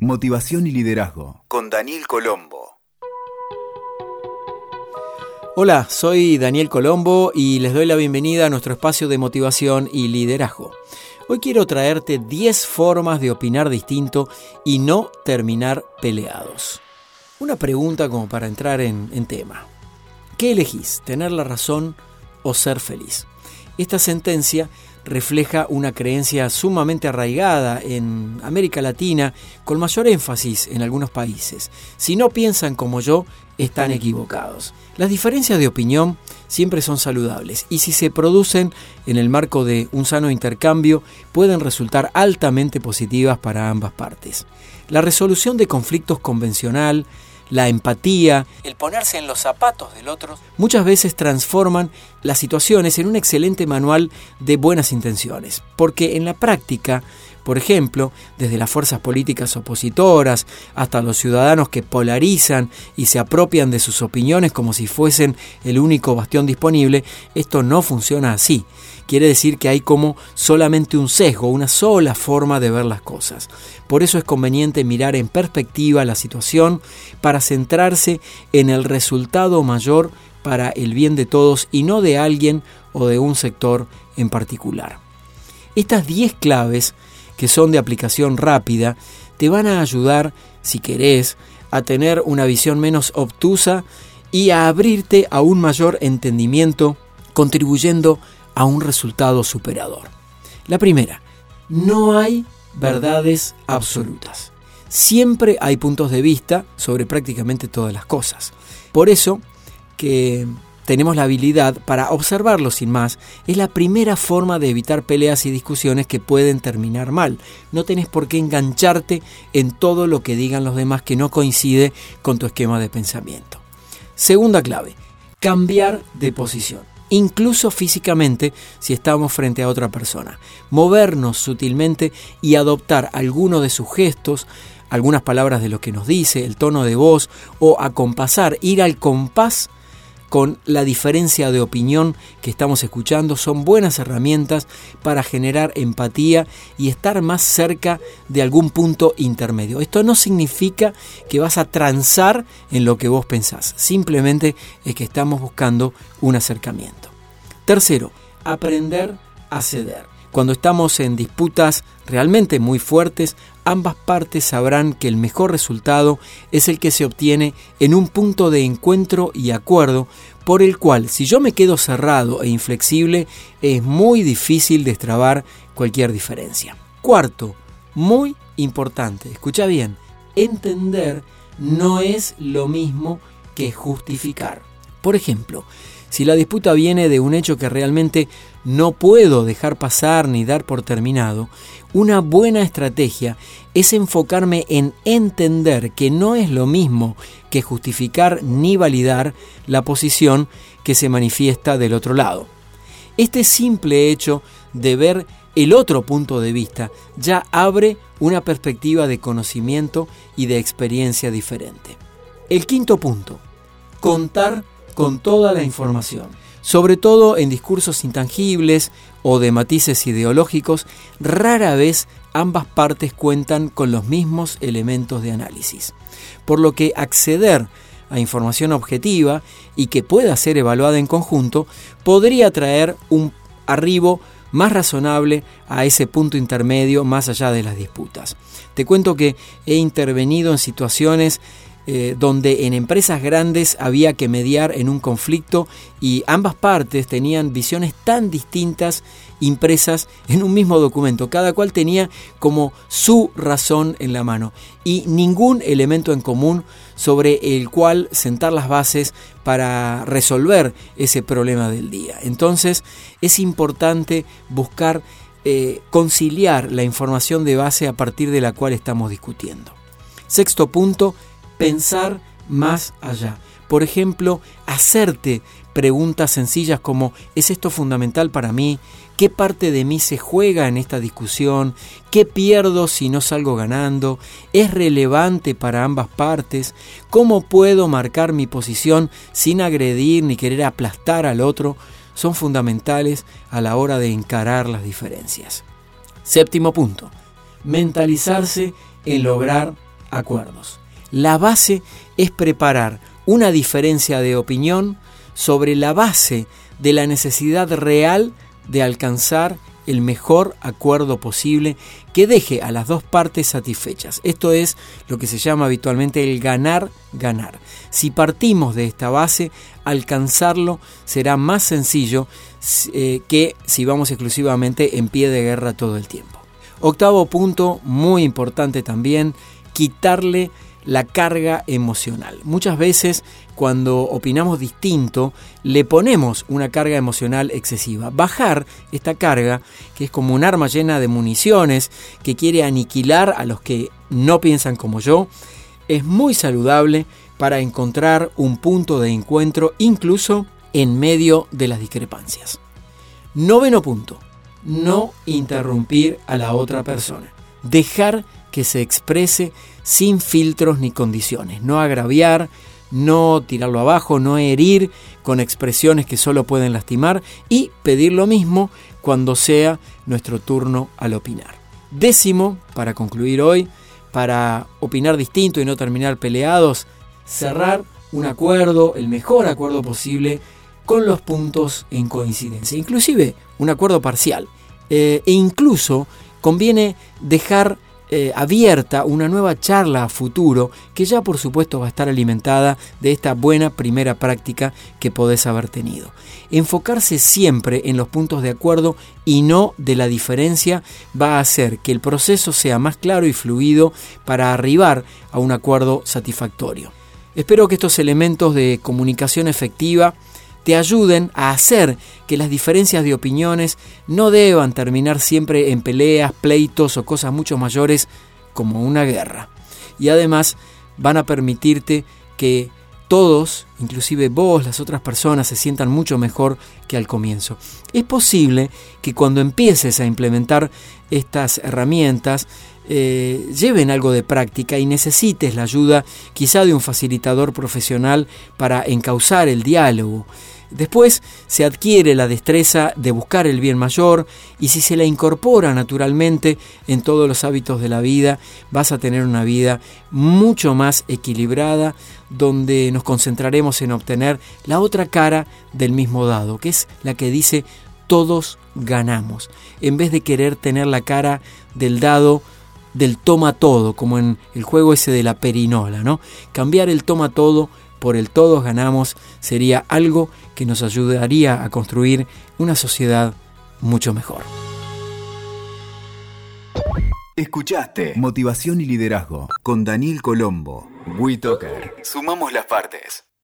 Motivación y liderazgo con Daniel Colombo. Hola, soy Daniel Colombo y les doy la bienvenida a nuestro espacio de motivación y liderazgo. Hoy quiero traerte 10 formas de opinar distinto y no terminar peleados. Una pregunta como para entrar en, en tema. ¿Qué elegís? ¿Tener la razón o ser feliz? Esta sentencia refleja una creencia sumamente arraigada en América Latina, con mayor énfasis en algunos países. Si no piensan como yo, están equivocados. Las diferencias de opinión siempre son saludables y si se producen en el marco de un sano intercambio pueden resultar altamente positivas para ambas partes. La resolución de conflictos convencional, la empatía, el ponerse en los zapatos del otro, muchas veces transforman las situaciones en un excelente manual de buenas intenciones, porque en la práctica, por ejemplo, desde las fuerzas políticas opositoras hasta los ciudadanos que polarizan y se apropian de sus opiniones como si fuesen el único bastión disponible, esto no funciona así quiere decir que hay como solamente un sesgo, una sola forma de ver las cosas. Por eso es conveniente mirar en perspectiva la situación para centrarse en el resultado mayor para el bien de todos y no de alguien o de un sector en particular. Estas 10 claves, que son de aplicación rápida, te van a ayudar, si querés, a tener una visión menos obtusa y a abrirte a un mayor entendimiento, contribuyendo a un resultado superador. La primera, no hay verdades absolutas. Siempre hay puntos de vista sobre prácticamente todas las cosas. Por eso que tenemos la habilidad para observarlo sin más, es la primera forma de evitar peleas y discusiones que pueden terminar mal. No tenés por qué engancharte en todo lo que digan los demás que no coincide con tu esquema de pensamiento. Segunda clave, cambiar de posición incluso físicamente si estamos frente a otra persona. Movernos sutilmente y adoptar alguno de sus gestos, algunas palabras de lo que nos dice, el tono de voz o acompasar, ir al compás con la diferencia de opinión que estamos escuchando son buenas herramientas para generar empatía y estar más cerca de algún punto intermedio. Esto no significa que vas a transar en lo que vos pensás, simplemente es que estamos buscando un acercamiento. Tercero, aprender a ceder. Cuando estamos en disputas realmente muy fuertes, ambas partes sabrán que el mejor resultado es el que se obtiene en un punto de encuentro y acuerdo por el cual si yo me quedo cerrado e inflexible es muy difícil destrabar cualquier diferencia. Cuarto, muy importante, escucha bien, entender no es lo mismo que justificar. Por ejemplo, si la disputa viene de un hecho que realmente no puedo dejar pasar ni dar por terminado, una buena estrategia es enfocarme en entender que no es lo mismo que justificar ni validar la posición que se manifiesta del otro lado. Este simple hecho de ver el otro punto de vista ya abre una perspectiva de conocimiento y de experiencia diferente. El quinto punto, contar con toda la información. Sobre todo en discursos intangibles o de matices ideológicos, rara vez ambas partes cuentan con los mismos elementos de análisis. Por lo que acceder a información objetiva y que pueda ser evaluada en conjunto podría traer un arribo más razonable a ese punto intermedio más allá de las disputas. Te cuento que he intervenido en situaciones eh, donde en empresas grandes había que mediar en un conflicto y ambas partes tenían visiones tan distintas impresas en un mismo documento. Cada cual tenía como su razón en la mano y ningún elemento en común sobre el cual sentar las bases para resolver ese problema del día. Entonces es importante buscar eh, conciliar la información de base a partir de la cual estamos discutiendo. Sexto punto, pensar más allá. Por ejemplo, hacerte preguntas sencillas como ¿es esto fundamental para mí? ¿Qué parte de mí se juega en esta discusión? ¿Qué pierdo si no salgo ganando? ¿Es relevante para ambas partes? ¿Cómo puedo marcar mi posición sin agredir ni querer aplastar al otro? Son fundamentales a la hora de encarar las diferencias. Séptimo punto. Mentalizarse en lograr acuerdos. La base es preparar una diferencia de opinión sobre la base de la necesidad real de alcanzar el mejor acuerdo posible que deje a las dos partes satisfechas. Esto es lo que se llama habitualmente el ganar-ganar. Si partimos de esta base, alcanzarlo será más sencillo eh, que si vamos exclusivamente en pie de guerra todo el tiempo. Octavo punto, muy importante también, quitarle la carga emocional. Muchas veces cuando opinamos distinto le ponemos una carga emocional excesiva. Bajar esta carga, que es como un arma llena de municiones, que quiere aniquilar a los que no piensan como yo, es muy saludable para encontrar un punto de encuentro incluso en medio de las discrepancias. Noveno punto, no interrumpir a la otra persona. Dejar que se exprese sin filtros ni condiciones. No agraviar, no tirarlo abajo, no herir con expresiones que solo pueden lastimar y pedir lo mismo cuando sea nuestro turno al opinar. Décimo, para concluir hoy, para opinar distinto y no terminar peleados, cerrar un acuerdo, el mejor acuerdo posible, con los puntos en coincidencia, inclusive un acuerdo parcial. Eh, e incluso conviene dejar eh, abierta una nueva charla a futuro que ya por supuesto va a estar alimentada de esta buena primera práctica que podés haber tenido. Enfocarse siempre en los puntos de acuerdo y no de la diferencia va a hacer que el proceso sea más claro y fluido para arribar a un acuerdo satisfactorio. Espero que estos elementos de comunicación efectiva te ayuden a hacer que las diferencias de opiniones no deban terminar siempre en peleas, pleitos o cosas mucho mayores como una guerra. Y además van a permitirte que todos, inclusive vos, las otras personas, se sientan mucho mejor que al comienzo. Es posible que cuando empieces a implementar estas herramientas, eh, lleven algo de práctica y necesites la ayuda quizá de un facilitador profesional para encauzar el diálogo. Después se adquiere la destreza de buscar el bien mayor y si se la incorpora naturalmente en todos los hábitos de la vida, vas a tener una vida mucho más equilibrada donde nos concentraremos en obtener la otra cara del mismo dado, que es la que dice todos ganamos, en vez de querer tener la cara del dado del toma todo, como en el juego ese de la perinola, ¿no? Cambiar el toma todo por el todos ganamos sería algo que nos ayudaría a construir una sociedad mucho mejor. Escuchaste Motivación y Liderazgo con Daniel Colombo. WeToker. Sumamos las partes.